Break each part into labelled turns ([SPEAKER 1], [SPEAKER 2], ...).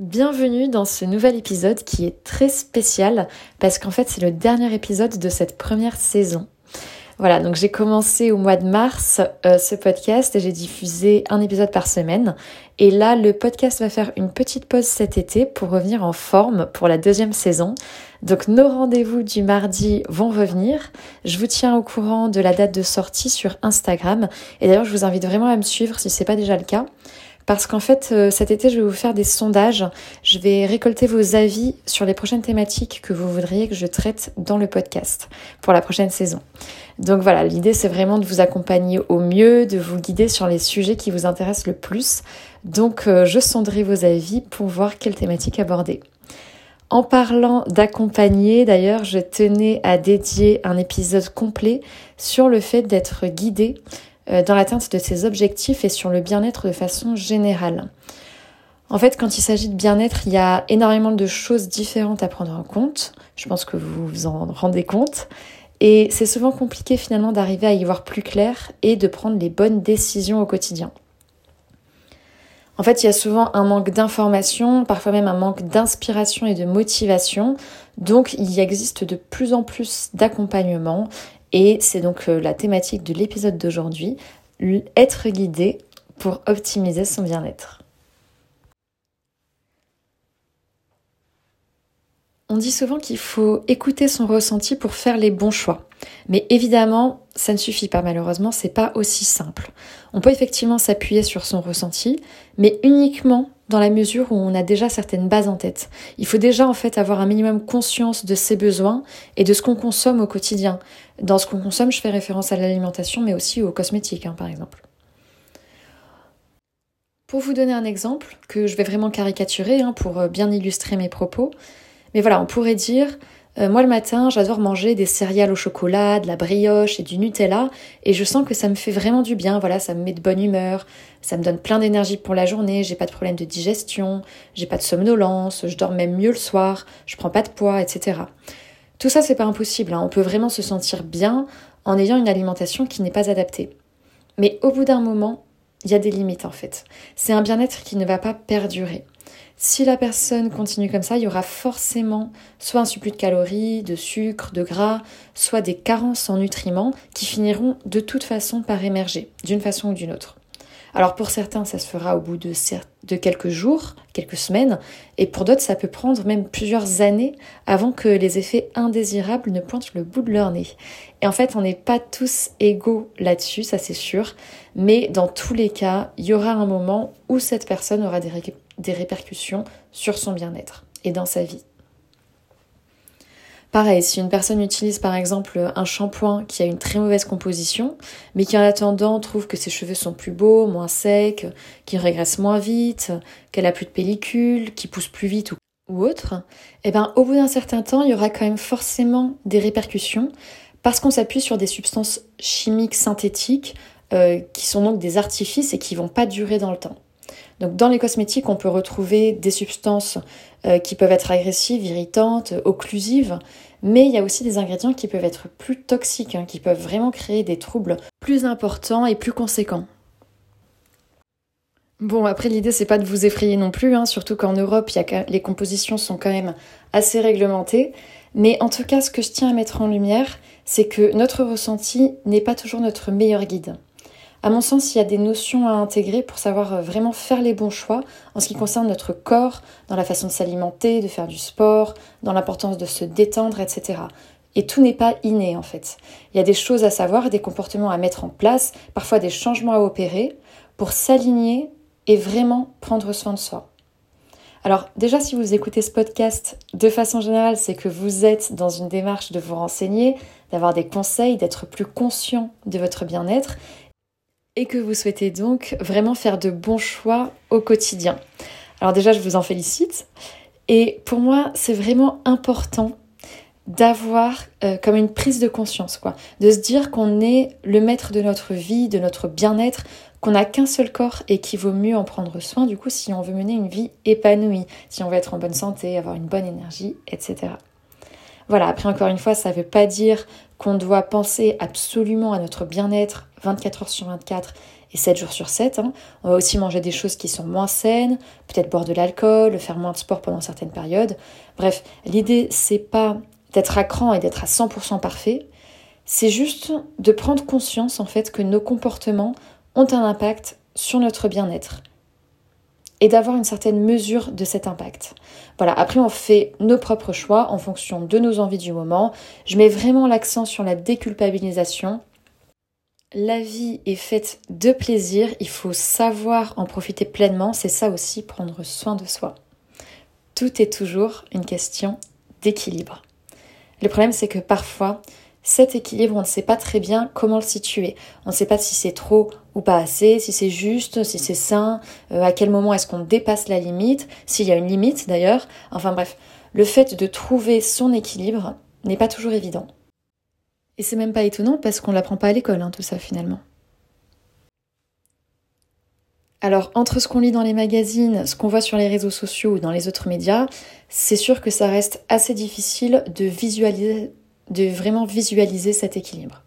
[SPEAKER 1] Bienvenue dans ce nouvel épisode qui est très spécial parce qu'en fait c'est le dernier épisode de cette première saison. Voilà, donc j'ai commencé au mois de mars euh, ce podcast et j'ai diffusé un épisode par semaine. Et là, le podcast va faire une petite pause cet été pour revenir en forme pour la deuxième saison. Donc nos rendez-vous du mardi vont revenir. Je vous tiens au courant de la date de sortie sur Instagram. Et d'ailleurs, je vous invite vraiment à me suivre si ce n'est pas déjà le cas parce qu'en fait euh, cet été je vais vous faire des sondages, je vais récolter vos avis sur les prochaines thématiques que vous voudriez que je traite dans le podcast pour la prochaine saison. Donc voilà, l'idée c'est vraiment de vous accompagner au mieux, de vous guider sur les sujets qui vous intéressent le plus. Donc euh, je sonderai vos avis pour voir quelle thématique aborder. En parlant d'accompagner, d'ailleurs, je tenais à dédier un épisode complet sur le fait d'être guidé dans l'atteinte de ses objectifs et sur le bien-être de façon générale. En fait, quand il s'agit de bien-être, il y a énormément de choses différentes à prendre en compte. Je pense que vous vous en rendez compte. Et c'est souvent compliqué finalement d'arriver à y voir plus clair et de prendre les bonnes décisions au quotidien. En fait, il y a souvent un manque d'information, parfois même un manque d'inspiration et de motivation. Donc, il existe de plus en plus d'accompagnement et c'est donc euh, la thématique de l'épisode d'aujourd'hui, être guidé pour optimiser son bien-être. On dit souvent qu'il faut écouter son ressenti pour faire les bons choix. Mais évidemment, ça ne suffit pas malheureusement, c'est pas aussi simple. On peut effectivement s'appuyer sur son ressenti, mais uniquement dans la mesure où on a déjà certaines bases en tête. Il faut déjà en fait avoir un minimum conscience de ses besoins et de ce qu'on consomme au quotidien. Dans ce qu'on consomme, je fais référence à l'alimentation, mais aussi aux cosmétiques, hein, par exemple. Pour vous donner un exemple, que je vais vraiment caricaturer hein, pour euh, bien illustrer mes propos, mais voilà, on pourrait dire euh, moi, le matin, j'adore manger des céréales au chocolat, de la brioche et du Nutella, et je sens que ça me fait vraiment du bien. Voilà, ça me met de bonne humeur, ça me donne plein d'énergie pour la journée, j'ai pas de problème de digestion, j'ai pas de somnolence, je dors même mieux le soir, je prends pas de poids, etc. Tout ça, c'est pas impossible. Hein. On peut vraiment se sentir bien en ayant une alimentation qui n'est pas adaptée. Mais au bout d'un moment, il y a des limites en fait. C'est un bien-être qui ne va pas perdurer. Si la personne continue comme ça, il y aura forcément soit un surplus de calories, de sucre, de gras, soit des carences en nutriments qui finiront de toute façon par émerger, d'une façon ou d'une autre. Alors pour certains, ça se fera au bout de, de quelques jours, quelques semaines, et pour d'autres, ça peut prendre même plusieurs années avant que les effets indésirables ne pointent le bout de leur nez. Et en fait, on n'est pas tous égaux là-dessus, ça c'est sûr, mais dans tous les cas, il y aura un moment où cette personne aura des, des répercussions sur son bien-être et dans sa vie. Pareil, si une personne utilise par exemple un shampoing qui a une très mauvaise composition, mais qui en attendant trouve que ses cheveux sont plus beaux, moins secs, qu'il régresse moins vite, qu'elle a plus de pellicule, qui pousse plus vite ou, autre, eh ben au bout d'un certain temps, il y aura quand même forcément des répercussions parce qu'on s'appuie sur des substances chimiques synthétiques euh, qui sont donc des artifices et qui vont pas durer dans le temps. Donc dans les cosmétiques, on peut retrouver des substances euh, qui peuvent être agressives, irritantes, occlusives, mais il y a aussi des ingrédients qui peuvent être plus toxiques, hein, qui peuvent vraiment créer des troubles plus importants et plus conséquents. Bon, après l'idée c'est pas de vous effrayer non plus, hein, surtout qu'en Europe les compositions sont quand même assez réglementées. Mais en tout cas, ce que je tiens à mettre en lumière, c'est que notre ressenti n'est pas toujours notre meilleur guide. À mon sens, il y a des notions à intégrer pour savoir euh, vraiment faire les bons choix en ce qui concerne notre corps, dans la façon de s'alimenter, de faire du sport, dans l'importance de se détendre, etc. Et tout n'est pas inné en fait. Il y a des choses à savoir, des comportements à mettre en place, parfois des changements à opérer pour s'aligner et vraiment prendre soin de soi. Alors déjà si vous écoutez ce podcast de façon générale, c'est que vous êtes dans une démarche de vous renseigner, d'avoir des conseils, d'être plus conscient de votre bien-être et que vous souhaitez donc vraiment faire de bons choix au quotidien. Alors déjà, je vous en félicite. Et pour moi, c'est vraiment important d'avoir euh, comme une prise de conscience, quoi. De se dire qu'on est le maître de notre vie, de notre bien-être, qu'on n'a qu'un seul corps et qu'il vaut mieux en prendre soin, du coup, si on veut mener une vie épanouie, si on veut être en bonne santé, avoir une bonne énergie, etc. Voilà, après encore une fois, ça ne veut pas dire qu'on doit penser absolument à notre bien-être 24 heures sur 24 et 7 jours sur 7. Hein. On va aussi manger des choses qui sont moins saines, peut-être boire de l'alcool, faire moins de sport pendant certaines périodes. Bref, l'idée c'est pas d'être à cran et d'être à 100% parfait, c'est juste de prendre conscience en fait que nos comportements ont un impact sur notre bien-être et d'avoir une certaine mesure de cet impact. Voilà, après on fait nos propres choix en fonction de nos envies du moment. Je mets vraiment l'accent sur la déculpabilisation. La vie est faite de plaisir, il faut savoir en profiter pleinement, c'est ça aussi prendre soin de soi. Tout est toujours une question d'équilibre. Le problème c'est que parfois cet équilibre, on ne sait pas très bien comment le situer. On ne sait pas si c'est trop ou pas assez, si c'est juste, si c'est sain, euh, à quel moment est-ce qu'on dépasse la limite, s'il y a une limite d'ailleurs. Enfin bref, le fait de trouver son équilibre n'est pas toujours évident. Et c'est même pas étonnant parce qu'on l'apprend pas à l'école, hein, tout ça finalement. Alors, entre ce qu'on lit dans les magazines, ce qu'on voit sur les réseaux sociaux ou dans les autres médias, c'est sûr que ça reste assez difficile de visualiser de vraiment visualiser cet équilibre.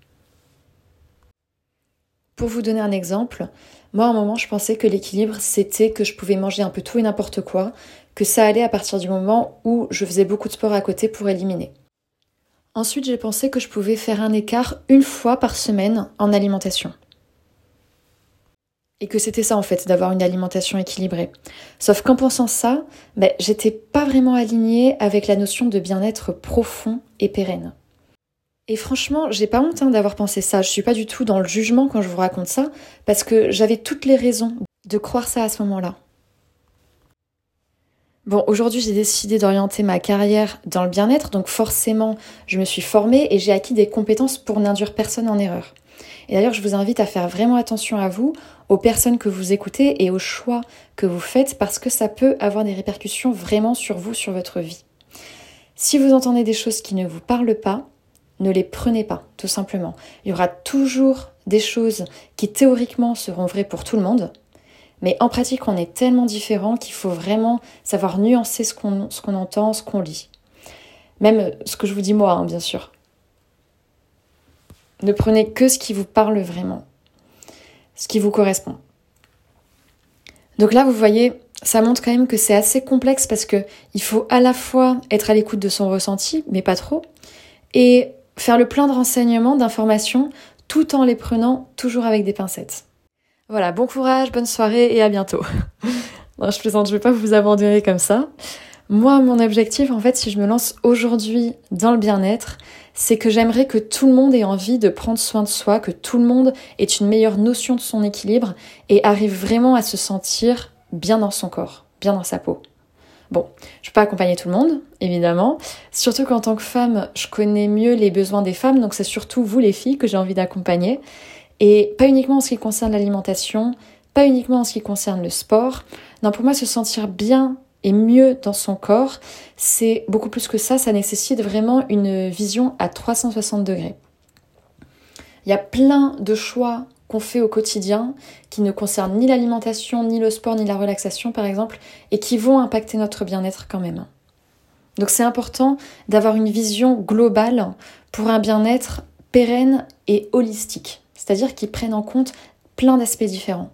[SPEAKER 1] Pour vous donner un exemple, moi à un moment je pensais que l'équilibre c'était que je pouvais manger un peu tout et n'importe quoi, que ça allait à partir du moment où je faisais beaucoup de sport à côté pour éliminer. Ensuite j'ai pensé que je pouvais faire un écart une fois par semaine en alimentation. Et que c'était ça en fait, d'avoir une alimentation équilibrée. Sauf qu'en pensant ça, ben, j'étais pas vraiment alignée avec la notion de bien-être profond et pérenne. Et franchement, j'ai pas honte hein, d'avoir pensé ça. Je suis pas du tout dans le jugement quand je vous raconte ça, parce que j'avais toutes les raisons de croire ça à ce moment-là. Bon, aujourd'hui, j'ai décidé d'orienter ma carrière dans le bien-être, donc forcément, je me suis formée et j'ai acquis des compétences pour n'induire personne en erreur. Et d'ailleurs, je vous invite à faire vraiment attention à vous, aux personnes que vous écoutez et aux choix que vous faites, parce que ça peut avoir des répercussions vraiment sur vous, sur votre vie. Si vous entendez des choses qui ne vous parlent pas, ne les prenez pas, tout simplement. Il y aura toujours des choses qui théoriquement seront vraies pour tout le monde, mais en pratique, on est tellement différents qu'il faut vraiment savoir nuancer ce qu'on qu'on entend, ce qu'on lit. Même ce que je vous dis moi, hein, bien sûr. Ne prenez que ce qui vous parle vraiment, ce qui vous correspond. Donc là, vous voyez, ça montre quand même que c'est assez complexe parce que il faut à la fois être à l'écoute de son ressenti, mais pas trop, et faire le plein de renseignements, d'informations, tout en les prenant toujours avec des pincettes. Voilà, bon courage, bonne soirée et à bientôt. je plaisante, je vais pas vous abandonner comme ça. Moi, mon objectif, en fait, si je me lance aujourd'hui dans le bien-être, c'est que j'aimerais que tout le monde ait envie de prendre soin de soi, que tout le monde ait une meilleure notion de son équilibre et arrive vraiment à se sentir bien dans son corps, bien dans sa peau. Bon, je peux pas accompagner tout le monde, évidemment. Surtout qu'en tant que femme, je connais mieux les besoins des femmes, donc c'est surtout vous les filles que j'ai envie d'accompagner. Et pas uniquement en ce qui concerne l'alimentation, pas uniquement en ce qui concerne le sport. Non, pour moi, se sentir bien et mieux dans son corps, c'est beaucoup plus que ça, ça nécessite vraiment une vision à 360 degrés. Il y a plein de choix fait au quotidien, qui ne concernent ni l'alimentation, ni le sport, ni la relaxation par exemple, et qui vont impacter notre bien-être quand même. Donc c'est important d'avoir une vision globale pour un bien-être pérenne et holistique, c'est-à-dire qui prenne en compte plein d'aspects différents.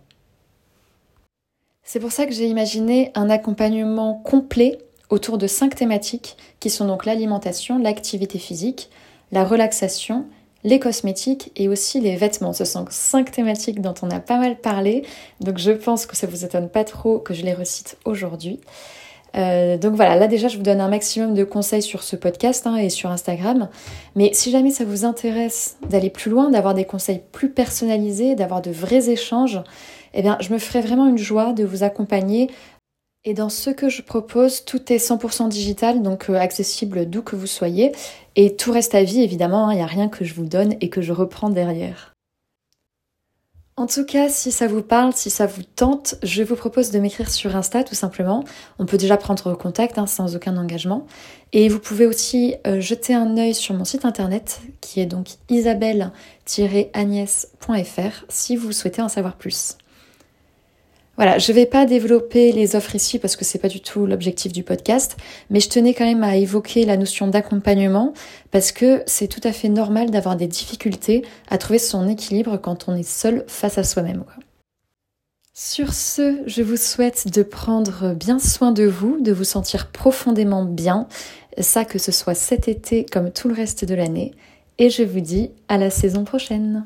[SPEAKER 1] C'est pour ça que j'ai imaginé un accompagnement complet autour de cinq thématiques qui sont donc l'alimentation, l'activité physique, la relaxation, les cosmétiques et aussi les vêtements. Ce sont cinq thématiques dont on a pas mal parlé, donc je pense que ça vous étonne pas trop que je les recite aujourd'hui. Euh, donc voilà, là déjà je vous donne un maximum de conseils sur ce podcast hein, et sur Instagram. Mais si jamais ça vous intéresse d'aller plus loin, d'avoir des conseils plus personnalisés, d'avoir de vrais échanges, eh bien je me ferai vraiment une joie de vous accompagner et dans ce que je propose, tout est 100% digital, donc euh, accessible d'où que vous soyez. Et tout reste à vie, évidemment, il hein, n'y a rien que je vous donne et que je reprends derrière. En tout cas, si ça vous parle, si ça vous tente, je vous propose de m'écrire sur Insta tout simplement. On peut déjà prendre contact hein, sans aucun engagement. Et vous pouvez aussi euh, jeter un œil sur mon site internet qui est donc isabelle-agnès.fr si vous souhaitez en savoir plus. Voilà, je vais pas développer les offres ici parce que c'est pas du tout l'objectif du podcast, mais je tenais quand même à évoquer la notion d'accompagnement parce que c'est tout à fait normal d'avoir des difficultés à trouver son équilibre quand on est seul face à soi-même. Sur ce, je vous souhaite de prendre bien soin de vous, de vous sentir profondément bien, ça que ce soit cet été comme tout le reste de l'année, et je vous dis à la saison prochaine.